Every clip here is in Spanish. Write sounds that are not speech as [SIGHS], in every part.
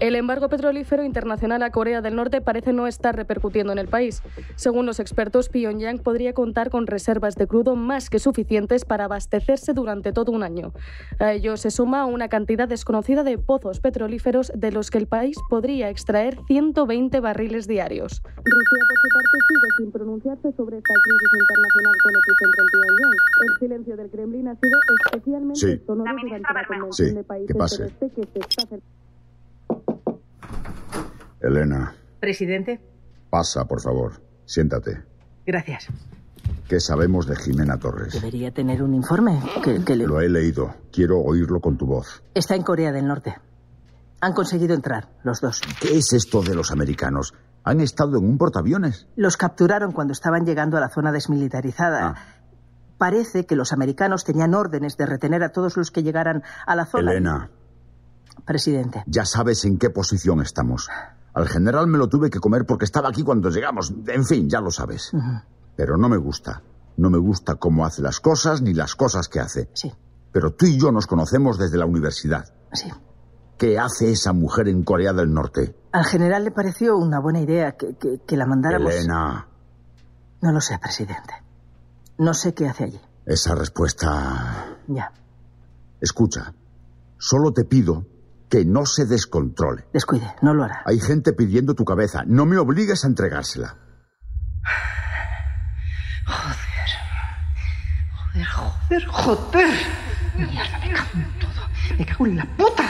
El embargo petrolífero internacional a Corea del Norte parece no estar repercutiendo en el país. Según los expertos, Pyongyang podría contar con reservas de crudo más que suficientes para abastecerse durante todo un año. A ello se suma una cantidad desconocida de pozos petrolíferos de los que el país podría extraer 120 barriles diarios. Rusia, por su parte, sigue sin pronunciarse sobre esta crisis internacional con epicentro en Pyongyang. El silencio del Kremlin ha sido especialmente Sí. sonoro durante la convención Sí, de países que pase. del este que se está. Elena, Presidente, pasa, por favor. Siéntate. gracias. ¿Qué sabemos de Jimena Torres? Debería tener un informe que, que le... Lo he leído. Quiero oírlo con tu voz. Está en Corea del Norte. Han conseguido entrar, los dos. ¿Qué es esto de los americanos? Han estado en un portaaviones. Los capturaron cuando estaban llegando a la zona desmilitarizada. Ah. Parece que los americanos tenían órdenes de retener a todos los que llegaran a la zona. Elena, Presidente, ya sabes en qué posición estamos. Al general me lo tuve que comer porque estaba aquí cuando llegamos. En fin, ya lo sabes. Pero no me gusta. No me gusta cómo hace las cosas ni las cosas que hace. sí, Pero tú y yo nos conocemos desde la universidad. sí. ¿Qué hace esa mujer en Corea del Norte? Al general le pareció una buena idea que, que- que la mandáramos. Elena, No lo sé, presidente. No sé qué hace allí. esa respuesta... Ya, Escucha, solo te pido que no se descontrole. descuide, no lo hará. Hay gente pidiendo tu cabeza. No me obligues a entregársela. Joder, joder, joder. Mierda, me cago en todo. Me cago en la puta.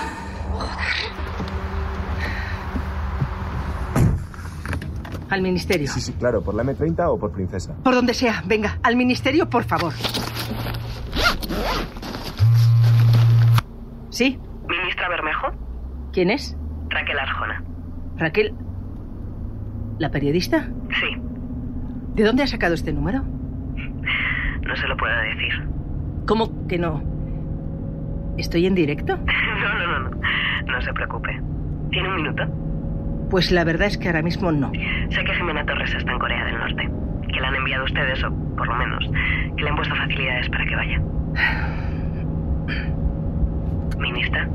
Al ministerio. Sí, sí, claro, por la M30 o por Princesa. Por donde sea, venga, al ministerio, por favor. ¿Sí? Bermejo, ¿Quién es? Raquel Arjona. Raquel. ¿La periodista? Sí, ¿De dónde ha sacado este número? no se lo puedo decir. ¿Cómo que no? ¿Estoy en directo? [LAUGHS] No, no, no, no. No se preocupe. ¿Tiene un minuto? Pues la verdad es que ahora mismo no. Sé que Jimena Torres está en Corea del Norte. Que la han enviado ustedes, o por lo menos, que le han puesto facilidades para que vaya. [SIGHS] ¿Ministra?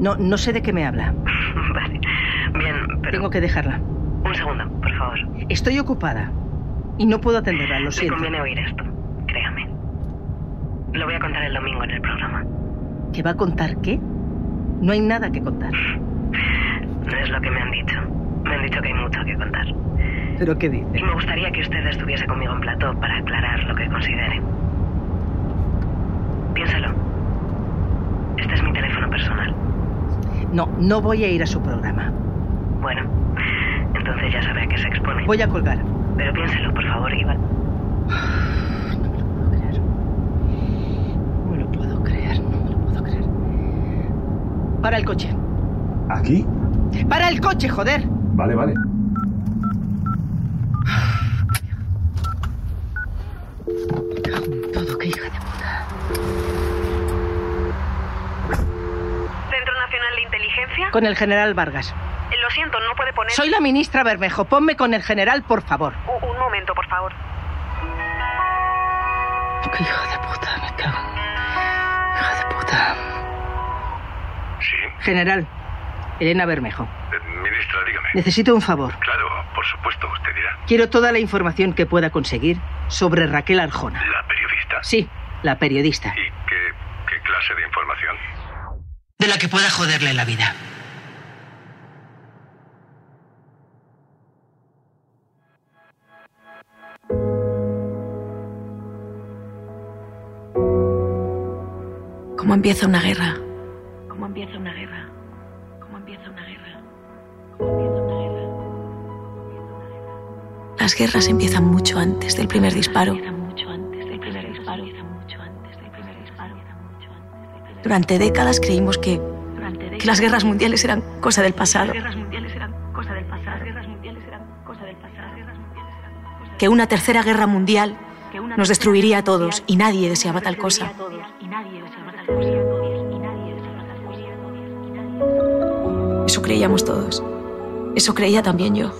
No, no sé de qué me habla. [LAUGHS] vale. Bien, pero... Tengo que dejarla. Un segundo, por favor. Estoy ocupada. Y no puedo atenderla, lo siento. conviene oír esto. Créame. Lo voy a contar el domingo en el programa. ¿Que va a contar qué? No hay nada que contar. [LAUGHS] No es lo que me han dicho. Me han dicho que hay mucho que contar. ¿Pero qué dice? Y me gustaría que usted estuviese conmigo en plató para aclarar lo que considere. Piénsalo. Este es mi teléfono personal. No, no voy a ir a su programa. Bueno, entonces ya sabe a qué se expone. Voy a colgar. Pero piénselo, por favor, Iván. [SIGHS] No me lo puedo creer. No me lo puedo creer. Para el coche. ¿Aquí? ¡Para el coche, joder! Vale, vale. Con el general Vargas. Eh, Lo siento, no puede poner. Soy la ministra Bermejo. Ponme con el general, por favor. U- un momento, por favor. Qué hija de puta, me cago. Hija de puta. Sí, General, Elena Bermejo. eh, ministra, dígame. Necesito un favor. Claro, por supuesto, usted dirá. Quiero toda la información que pueda conseguir sobre Raquel Arjona. ¿La periodista? Sí, la periodista. ¿Y qué, qué clase de información? De la que pueda joderle la vida. ¿Cómo empieza una guerra? ¿Cómo empieza una guerra? ¿Cómo empieza una guerra? ¿Cómo empieza una guerra? Las guerras empiezan mucho antes del primer disparo. Durante décadas creímos que, que las guerras mundiales eran cosa del pasado, que una tercera guerra mundial nos destruiría a todos y nadie deseaba tal cosa. Eso creíamos todos. Eso creía también yo.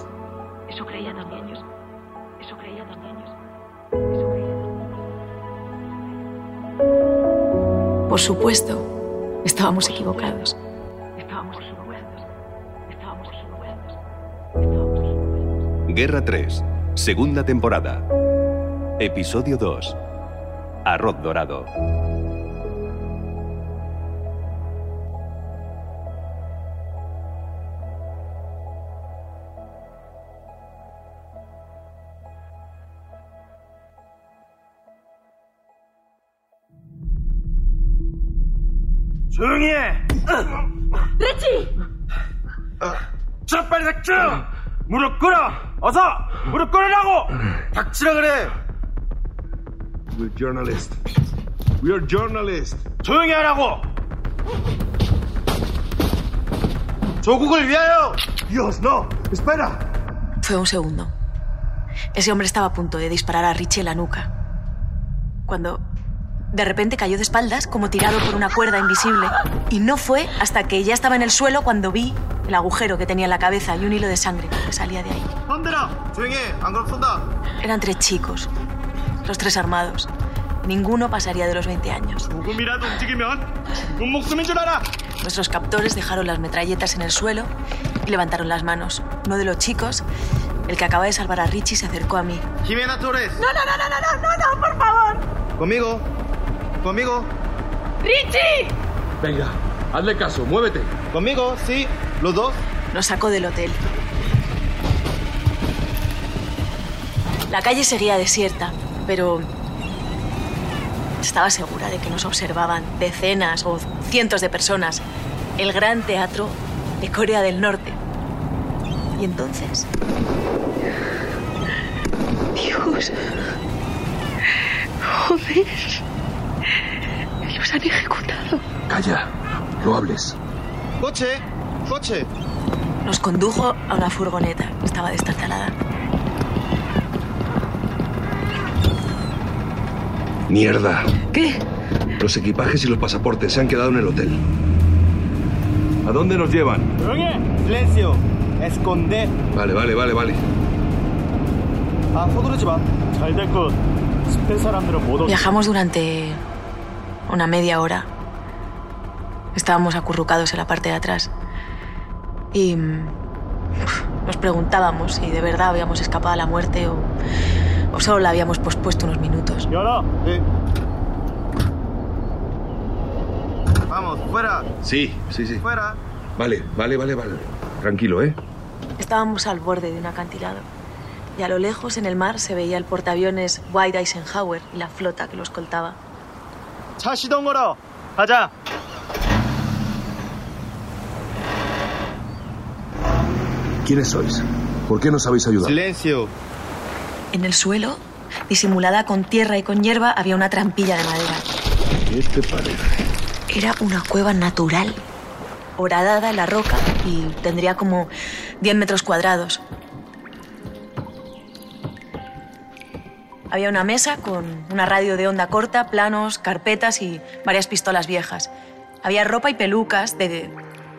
Eso creía también yo. Eso creía también yo. Eso creía también yo. Por supuesto, estábamos equivocados. Estábamos equivocados. Estábamos equivocados. Guerra 3, Segunda temporada. Episodio 2. Arroz Dorado. ¡Richie! 레치! 자, 빨리 닥쳐! 무릎 꿇어! 어서! 무릎 꿇으라고! 닥치라 그래! We're journalists. We are journalists. 조용히 하라고! 조국을 위하여! Dios, no! Espera! Fue un segundo. Ese hombre estaba a punto de disparar a Richie en la nuca. Cuando de repente cayó de espaldas, como tirado por una cuerda invisible. Y no fue hasta que ya estaba en el suelo cuando vi el agujero que tenía en la cabeza y un hilo de sangre que salía de ahí. Eran tres chicos, los tres armados. Ninguno pasaría de los 20 años. Nuestros captores dejaron las metralletas en el suelo y levantaron las manos. Uno de los chicos, el que acaba de salvar a Richie, se acercó a mí. Jimena Torres. No, no, no, no, no, no, no, por favor. Conmigo. Conmigo. ¡Richie! Venga, hazle caso, muévete. Conmigo, sí. Los dos. Nos sacó del hotel. La calle seguía desierta, pero estaba segura de que nos observaban decenas o cientos de personas. El gran teatro de Corea del Norte. Y entonces... Dios. Joder han ejecutado. Calla, no hables. ¡Coche! ¡Coche! Nos condujo a una furgoneta. Estaba destartalada. Mierda. ¿Qué? Los equipajes y los pasaportes se han quedado en el hotel. ¿A dónde nos llevan? Silencio. Esconder. Vale, vale, vale, vale. Viajamos durante una media hora. Estábamos acurrucados en la parte de atrás y nos preguntábamos si de verdad habíamos escapado a la muerte o, solo la habíamos pospuesto unos minutos. ¿Y ahora? Sí. Vamos, fuera. Sí, sí, sí. Fuera. Vale, vale, vale, vale. Tranquilo, ¿eh? Estábamos al borde de un acantilado y a lo lejos en el mar se veía el portaaviones White Eisenhower y la flota que lo escoltaba. 차 시동 걸어. 가자. ¿Quiénes sois? ¿Por qué nos habéis ayudado? Silencio. En el suelo, disimulada con tierra y con hierba, había una trampilla de madera. ¿Qué te parece? Era una cueva natural, horadada en la roca y tendría como 10 metros cuadrados. Había una mesa con una radio de onda corta, planos, carpetas y varias pistolas viejas. Había ropa y pelucas de,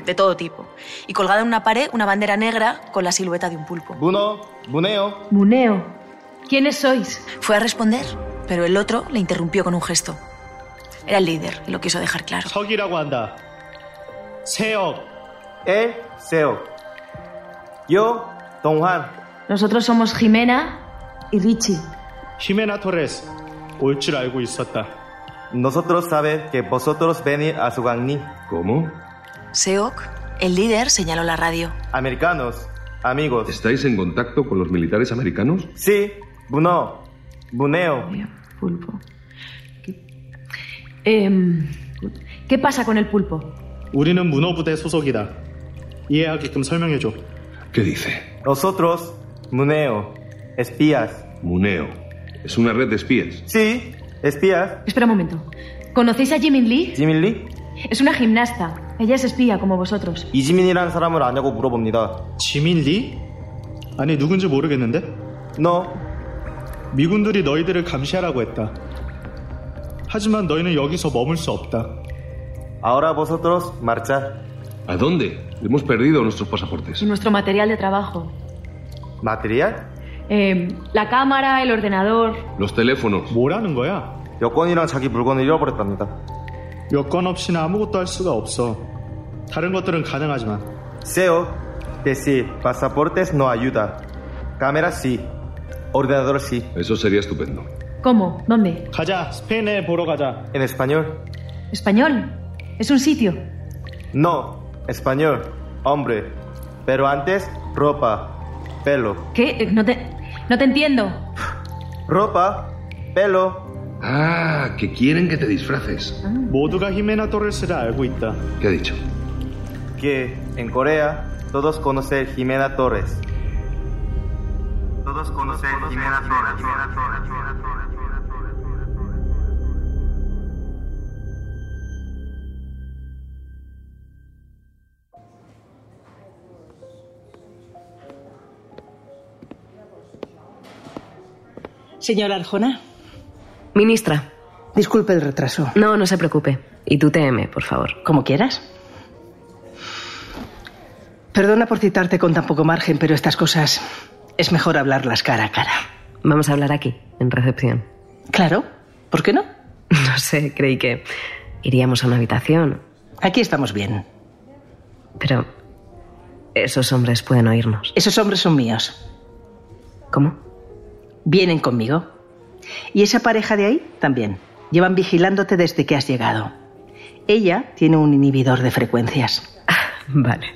de, todo tipo. Y colgada en una pared una bandera negra con la silueta de un pulpo. Buno, Buneo. Buneo. ¿Quiénes sois? Fue a responder, pero el otro le interrumpió con un gesto. Era el líder y lo quiso dejar claro. Seo. Eh, Seo. Yo, Don Juan. Nosotros somos Jimena y Richie. 히메나 토레스. 올 줄 알고 있었다. Nosotros sabe que vosotros venir a Sugangni. ¿Cómo? Seok, el líder, señaló la radio. Americanos, amigos. ¿Estáis en contacto con los militares americanos? Sí, 문어, 문해요. Pulpo. ¿Qué, Em, ¿Qué pasa con el pulpo? 우리는 문어부대 소속이다. 이해하게끔 설명해줘. ¿Qué dice? Nosotros, 문해요. espías. Muneo. ¿Es una red de espías? Sí, espías. Espera un momento. ¿Conocéis a Jimin Lee? 지민 리? Es una gimnasta. Ella es espía como vosotros. 이지민이라는 사람을 아냐고 물어봅니다. 지민 리? 아니 누군지 모르겠는데? No. 미군들이 너희들을 감시하라고 했다. 하지만 너희는 여기서 머물 수 없다. Ahora vosotros marchar. ¿A dónde? Hemos perdido nuestros pasaportes. Y nuestro material de trabajo. material? Em, la cámara, el ordenador. Los teléfonos. 뭐라는 거야? 여권이랑 자기 물건을 잃어버렸답니다. 여권 없이는 아무것도 할 수가 없어. 다른 것들은 가능하지만. SEO decir pasaportes no ayuda. Cámara sí. Ordenador sí. Eso sería estupendo. ¿Cómo? ¿Dónde? 가자. 스페인에 보러 가자. En español. ¿Español? ¿Es un sitio? No. Español. Hombre. Pero antes, ropa. Pelo. ¿Qué? No te, No te entiendo. Ropa, pelo. Ah, que quieren que te disfraces. Boduga Jimena Torres será eh, agüita. ¿Qué ha dicho? Que en Corea todos conocen Jimena Torres. Todos conocen Jimena Torres. Señora Arjona. Ministra. Disculpe el retraso. No, no se preocupe. Y tú TM, por favor. Como quieras. Perdona por citarte con tan poco margen, pero estas cosas es mejor hablarlas cara a cara. Vamos a hablar aquí, en recepción. Claro. ¿Por qué no? [LAUGHS] No sé, creí que iríamos a una habitación. Aquí estamos bien. Pero esos hombres pueden oírnos. Esos hombres son míos. ¿Cómo? Vienen conmigo. Y esa pareja de ahí también. Llevan vigilándote desde que has llegado. Ella tiene un inhibidor de frecuencias. [LAUGHS] Vale.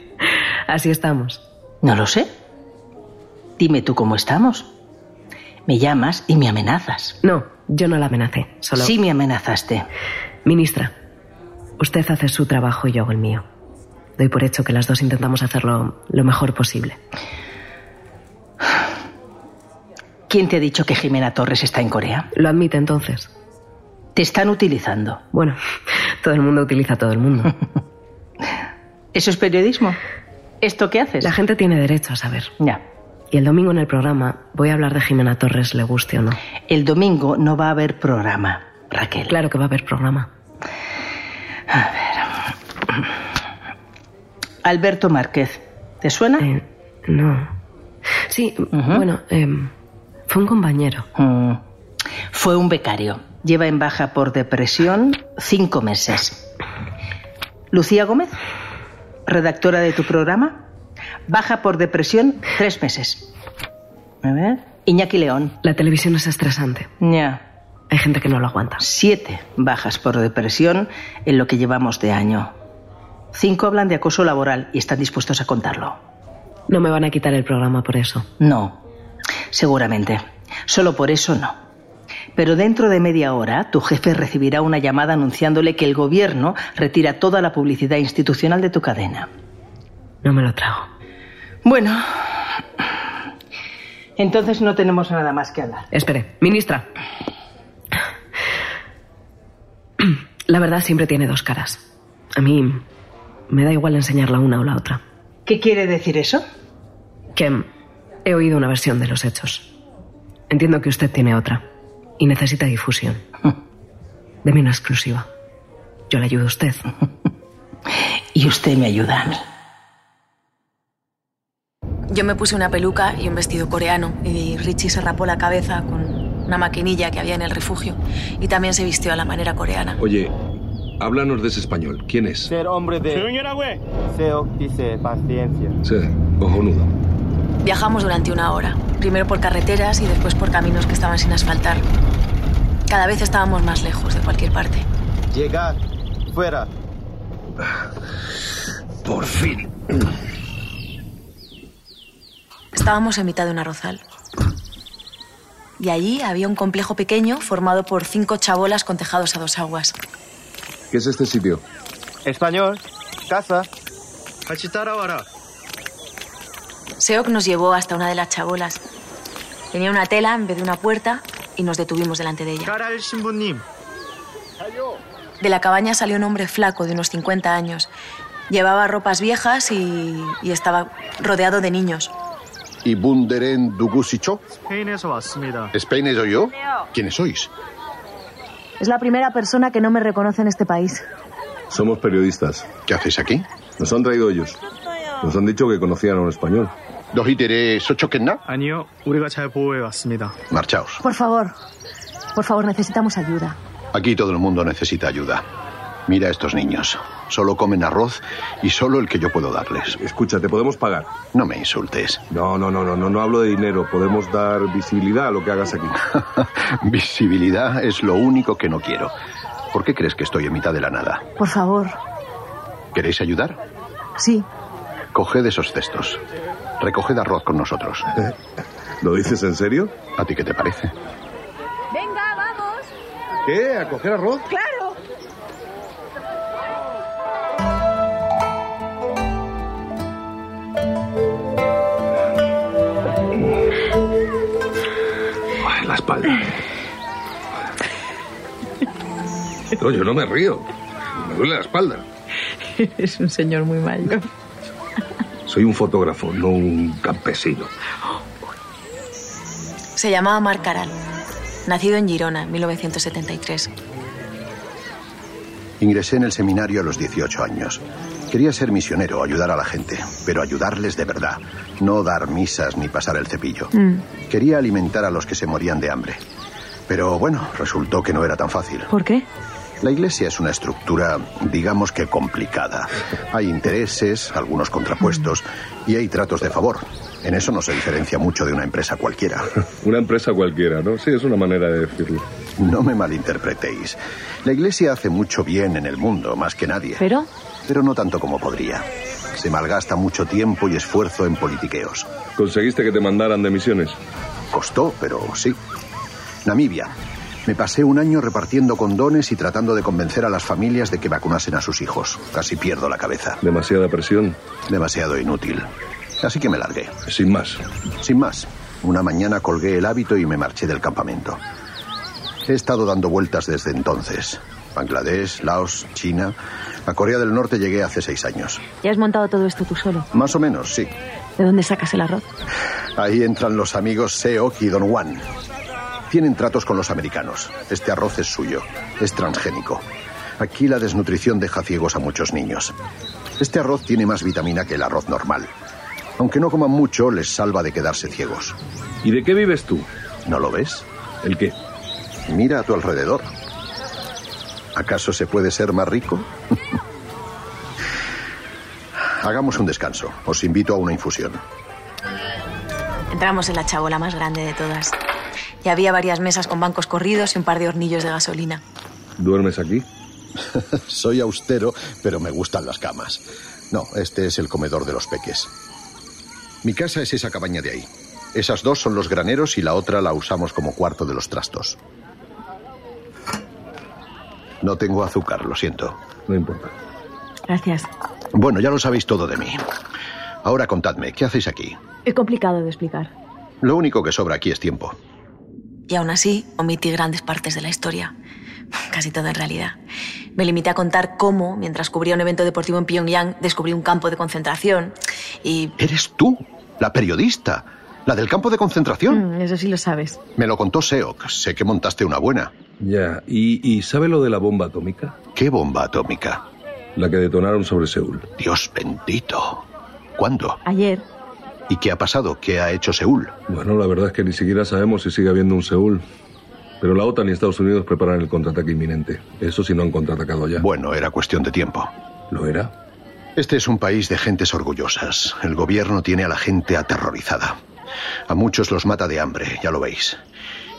Así estamos. No lo sé. Dime tú cómo estamos. Me llamas y me amenazas. No, yo no la amenacé. Solo. Sí me amenazaste. Ministra, usted hace su trabajo y yo hago el mío. Doy por hecho que las dos intentamos hacerlo lo mejor posible. [SIGHS] ¿Quién te ha dicho que Jimena Torres está en Corea? Lo admite entonces. Te están utilizando. Bueno, todo el mundo utiliza a todo el mundo. [LAUGHS] ¿Eso es periodismo? ¿Esto qué haces? La gente tiene derecho a saber. Ya. Y el domingo en el programa voy a hablar de Jimena Torres, le guste o no. El domingo no va a haber programa, Raquel. Claro que va a haber programa. A ver. Alberto Márquez. ¿Te suena? Eh, no. Sí, bueno, eh, fue un compañero. Mm. Fue un becario. Lleva en baja por depresión cinco meses. Lucía Gómez, redactora de tu programa, baja por depresión tres meses. A ver. Iñaki León. La televisión es estresante. Ya. Hay gente que no lo aguanta. Siete bajas por depresión en lo que llevamos de año. Cinco hablan de acoso laboral y están dispuestos a contarlo. No me van a quitar el programa por eso. No, seguramente. Solo por eso no. Pero dentro de media hora tu jefe recibirá una llamada anunciándole que el gobierno retira toda la publicidad institucional de tu cadena. No me lo trago. Bueno, entonces no tenemos nada más que hablar. Espere, ministra. La verdad siempre tiene dos caras. A mí me da igual enseñar la una o la otra. ¿Qué quiere decir eso? Que he oído una versión de los hechos. Entiendo que usted tiene otra y necesita difusión. [LAUGHS] Deme una exclusiva. Yo le ayudo a usted. [LAUGHS] y usted me ayuda a mí. Yo me puse una peluca y un vestido coreano y Richie se rapó la cabeza con una maquinilla que había en el refugio y también se vistió a la manera coreana. Oye, háblanos de ese español. ¿Quién es? Ser hombre de... SEO dice paciencia. Sí, cojonudo. Viajamos durante una hora, primero por carreteras y después por caminos que estaban sin asfaltar. Cada vez estábamos más lejos de cualquier parte. Llegar. Fuera. Por fin. Estábamos en mitad de un arrozal. Y allí había un complejo pequeño formado por cinco chabolas con tejados a dos aguas. ¿Qué es este sitio? Español. Casa. Seok nos llevó hasta una de las chabolas. Tenía una tela en vez de una puerta y nos detuvimos delante de ella. De la cabaña salió un hombre flaco de unos 50 años. Llevaba ropas viejas y, estaba rodeado de niños. ¿Y Bunderen Dugusichok. Dugusicho? ¿Spain o yo? ¿Quiénes sois? Es la primera persona que no me reconoce en este país. Somos periodistas. ¿Qué hacéis aquí? Nos han traído ellos. Nos han dicho que conocían a un español. ¿Dos íteres ocho que Año, Marchaos. Por favor, por favor, necesitamos ayuda. Aquí todo el mundo necesita ayuda. Mira a estos niños. Solo comen arroz y solo el que yo puedo darles. Escucha, te podemos pagar. No me insultes. No, no, no, no, no, no hablo de dinero. Podemos dar visibilidad a lo que hagas aquí. [LAUGHS] visibilidad es lo único que no quiero. ¿Por qué crees que estoy en mitad de la nada? Por favor. ¿Queréis ayudar? Sí, Coged esos cestos. Recoged arroz con nosotros. [LAUGHS] ¿Lo dices en serio? ¿A ti qué te parece? Venga, vamos. ¿Qué? ¿A coger arroz? Claro. Ay, la espalda. No, yo no me río. Me duele la espalda. [LAUGHS] Es un señor muy mayor. Soy un fotógrafo, no un campesino. Se llamaba Marc Caral. Nacido en Girona, en 1973. Ingresé en el seminario a los 18 años. Quería ser misionero, ayudar a la gente, pero ayudarles de verdad, no dar misas ni pasar el cepillo. Quería alimentar a los que se morían de hambre. Pero bueno, resultó que no era tan fácil. ¿Por qué? La iglesia es una estructura, digamos que complicada. Hay intereses, algunos contrapuestos, y hay tratos de favor. En eso no se diferencia mucho de una empresa cualquiera. [LAUGHS] Una empresa cualquiera, ¿no? Sí, es una manera de decirlo. No me malinterpretéis. La iglesia hace mucho bien en el mundo, más que nadie. ¿Pero? Pero no tanto como podría. Se malgasta mucho tiempo y esfuerzo en politiqueos. ¿Conseguiste que te mandaran de misiones? Costó, pero sí. Namibia. Me pasé un año repartiendo condones y tratando de convencer a las familias de que vacunasen a sus hijos. Casi pierdo la cabeza. ¿Demasiada presión? Demasiado inútil. Así que me largué. Sin más. Sin más. Una mañana colgué el hábito y me marché del campamento. He estado dando vueltas desde entonces. Bangladesh, Laos, China. A Corea del Norte llegué hace seis años. ¿Ya has montado todo esto tú solo? Más o menos, sí. ¿De dónde sacas el arroz? Ahí entran los amigos Seok y Don Juan. Tienen tratos con los americanos. Este arroz es suyo. Es transgénico. Aquí la desnutrición deja ciegos a muchos niños. Este arroz tiene más vitamina que el arroz normal. Aunque no coman mucho, les salva de quedarse ciegos. ¿Y de qué vives tú? ¿No lo ves? ¿El qué? Mira a tu alrededor. ¿Acaso se puede ser más rico? [LAUGHS] Hagamos un descanso. Os invito a una infusión. Entramos en la chabola más grande de todas. Y había varias mesas con bancos corridos y un par de hornillos de gasolina. ¿Duermes aquí? [LAUGHS] Soy austero, pero me gustan las camas. No, este es el comedor de los peques. Mi casa es esa cabaña de ahí. Esas dos son los graneros y la otra la usamos como cuarto de los trastos. No tengo azúcar, lo siento. No importa. Gracias. Bueno, ya lo sabéis todo de mí. Ahora contadme, ¿qué hacéis aquí? Es complicado de explicar. Lo único que sobra aquí es tiempo. Y aún así, omití grandes partes de la historia. Casi todo en realidad. Me limité a contar cómo, mientras cubría un evento deportivo en Pyongyang, descubrí un campo de concentración y... ¿Eres tú? La periodista. La del campo de concentración. Mm, eso sí lo sabes. Me lo contó Seok. Sé que montaste una buena. Ya. ¿Y, ¿Y sabe lo de la bomba atómica? ¿Qué bomba atómica? La que detonaron sobre Seúl. Dios bendito. ¿Cuándo? Ayer. ¿Y qué ha pasado? ¿Qué ha hecho Seúl? Bueno, la verdad es que ni siquiera sabemos si sigue habiendo un Seúl. Pero la OTAN y Estados Unidos preparan el contraataque inminente. Eso si no han contraatacado ya. Bueno, era cuestión de tiempo. ¿Lo era? Este es un país de gentes orgullosas. El gobierno tiene a la gente aterrorizada. A muchos los mata de hambre, ya lo veis.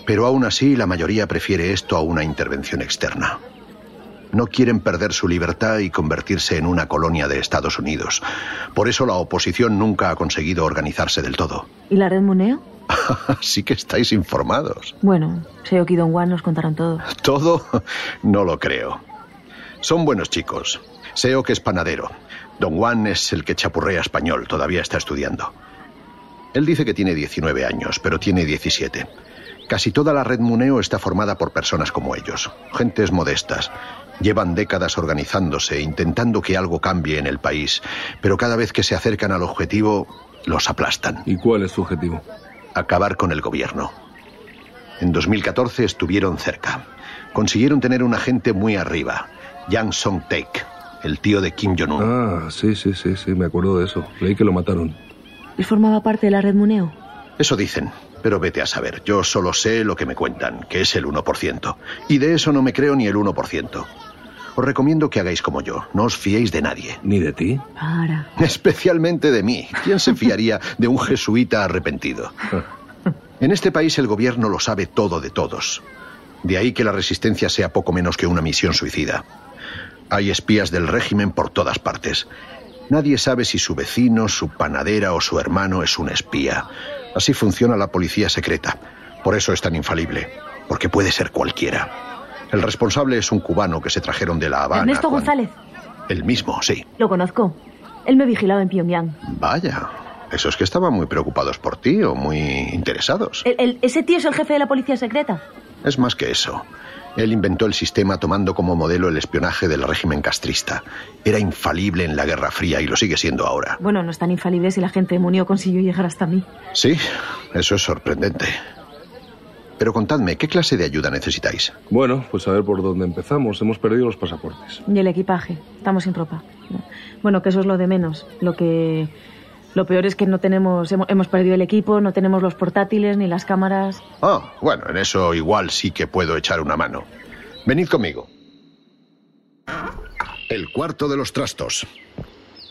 Pero aún así, la mayoría prefiere esto a una intervención externa. No quieren perder su libertad y convertirse en una colonia de Estados Unidos. Por eso la oposición nunca ha conseguido organizarse del todo. ¿Y la red Muneo? [LAUGHS] sí que estáis informados. Bueno, Seok y Don Juan nos contaron todo. [LAUGHS] ¿Todo? No lo creo. Son buenos chicos. Seok es panadero. Don Juan es el que chapurrea español, todavía está estudiando. Él dice que tiene 19 años, pero tiene 17. Casi toda la red Muneo está formada por personas como ellos, gentes modestas. Llevan décadas organizándose, intentando que algo cambie en el país, pero cada vez que se acercan al objetivo, los aplastan. ¿Y cuál es su objetivo? Acabar con el gobierno. En 2014 estuvieron cerca. Consiguieron tener un agente muy arriba, Yang Song-taek, el tío de Kim Jong-un. Ah, sí, sí, sí, sí, me acuerdo de eso. Leí que lo mataron. ¿Y formaba parte de la red Muneo? Eso dicen, pero vete a saber. Yo solo sé lo que me cuentan, que es el 1%. Y de eso no me creo ni el 1%. Os recomiendo que hagáis como yo. No os fiéis de nadie. ¿Ni de ti? Para. [LAUGHS] Especialmente de mí. ¿Quién se fiaría de un jesuita arrepentido? [LAUGHS] En este país el gobierno lo sabe todo de todos. De ahí que la resistencia sea poco menos que una misión suicida. Hay espías del régimen por todas partes. Nadie sabe si su vecino, su panadera o su hermano es un espía. Así funciona la policía secreta. Por eso es tan infalible. Porque puede ser cualquiera. El responsable es un cubano que se trajeron de La Habana. Ernesto cuando- González. El mismo, sí. Lo conozco. Él me vigilaba en Pyongyang. Vaya. Esos que estaban muy preocupados por ti o muy interesados. El- el- ¿Ese tío es el jefe de la policía secreta? Es más que eso. Él inventó el sistema tomando como modelo el espionaje del régimen castrista. Era infalible en la Guerra Fría y lo sigue siendo ahora. Bueno, no es tan infalible si la gente de Munio consiguió llegar hasta mí. Sí, eso es sorprendente. Pero contadme, ¿qué clase de ayuda necesitáis? Bueno, pues a ver por dónde empezamos. Hemos perdido los pasaportes. Y el equipaje. Estamos sin ropa. Bueno, que eso es lo de menos. Lo que. Lo peor es que no tenemos. Hemos, hemos perdido el equipo, no tenemos los portátiles ni las cámaras. Ah, bueno, en eso igual sí que puedo echar una mano. Venid conmigo. El cuarto de los trastos.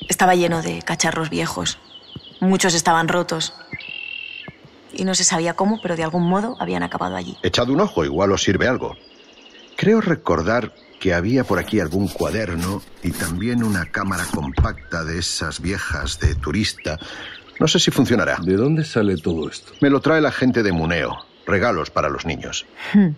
Estaba lleno de cacharros viejos. Muchos estaban rotos. Y no se sabía cómo, pero de algún modo habían acabado allí. Echad un ojo, igual os sirve algo. Creo recordar que había por aquí algún cuaderno y también una cámara compacta de esas viejas de turista. No sé si funcionará. ¿De dónde sale todo esto? Me lo trae la gente de Muneo. Regalos para los niños. Hmm.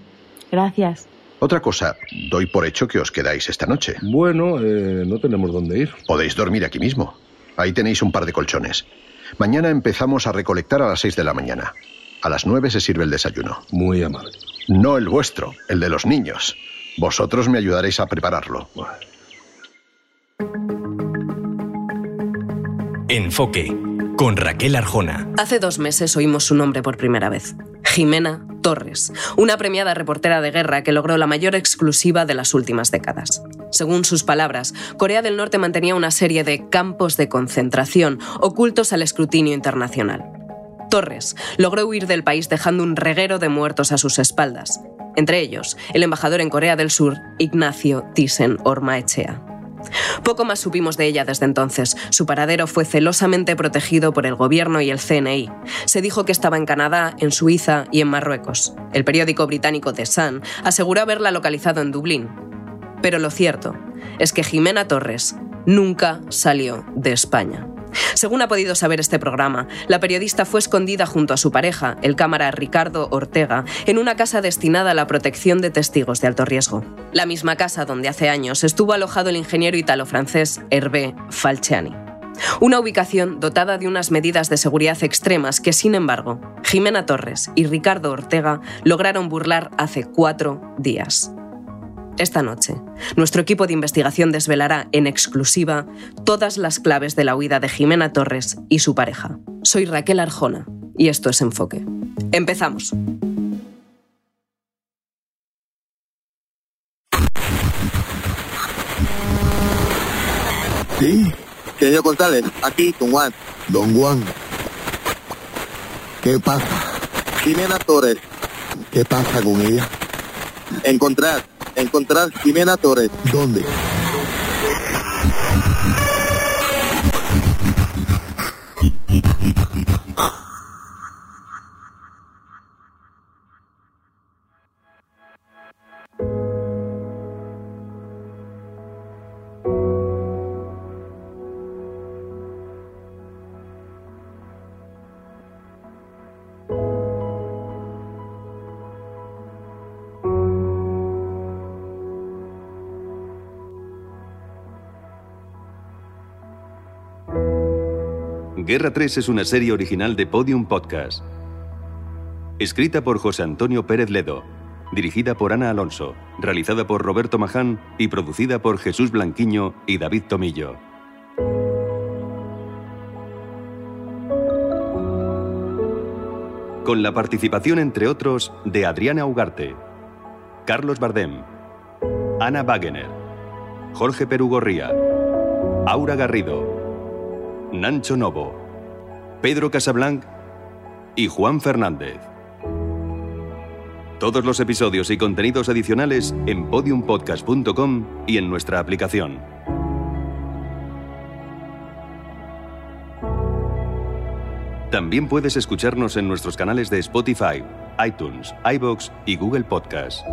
Gracias. Otra cosa, doy por hecho que os quedáis esta noche. Bueno, eh, no tenemos dónde ir. Podéis dormir aquí mismo. Ahí tenéis un par de colchones. Mañana empezamos a recolectar a las seis de la mañana. A las nueve se sirve el desayuno. Muy amable. No el vuestro, el de los niños. Vosotros me ayudaréis a prepararlo. Enfoque, con Raquel Arjona. Hace dos meses oímos su nombre por primera vez. Jimena Torres, una premiada reportera de guerra que logró la mayor exclusiva de las últimas décadas. Según sus palabras, Corea del Norte mantenía una serie de campos de concentración ocultos al escrutinio internacional. Torres logró huir del país dejando un reguero de muertos a sus espaldas, entre ellos el embajador en Corea del Sur, Ignacio Thyssen Ormaechea. Poco más supimos de ella desde entonces. Su paradero fue celosamente protegido por el gobierno y el CNI. Se dijo que estaba en Canadá, en Suiza y en Marruecos. El periódico británico The Sun aseguró haberla localizado en Dublín. Pero lo cierto es que Jimena Torres nunca salió de España. Según ha podido saber este programa, la periodista fue escondida junto a su pareja, el cámara Ricardo Ortega, en una casa destinada a la protección de testigos de alto riesgo. La misma casa donde hace años estuvo alojado el ingeniero italo-francés Hervé Falciani. Una ubicación dotada de unas medidas de seguridad extremas que, sin embargo, Jimena Torres y Ricardo Ortega lograron burlar hace cuatro días. Esta noche, nuestro equipo de investigación desvelará en exclusiva todas las claves de la huida de Jimena Torres y su pareja. Soy Raquel Arjona y esto es Enfoque. Empezamos. Sí. Señor González, aquí, Don Juan. Don Juan. ¿Qué pasa? Jimena Torres. ¿Qué pasa con ella? Encontrar, encontrar Jimena Torres. ¿Dónde? Guerra 3 es una serie original de Podium Podcast. Escrita por José Antonio Pérez Ledo, dirigida por Ana Alonso, realizada por Roberto Maján y producida por Jesús Blanquiño y David Tomillo. Con la participación, entre otros, de Adriana Ugarte, Carlos Bardem, Ana Wagener, Jorge Perugorría, Aura Garrido, Nancho Novo, Pedro Casablanc y Juan Fernández. Todos los episodios y contenidos adicionales en podiumpodcast.com y en nuestra aplicación. También puedes escucharnos en nuestros canales de Spotify, iTunes, iBox y Google Podcast.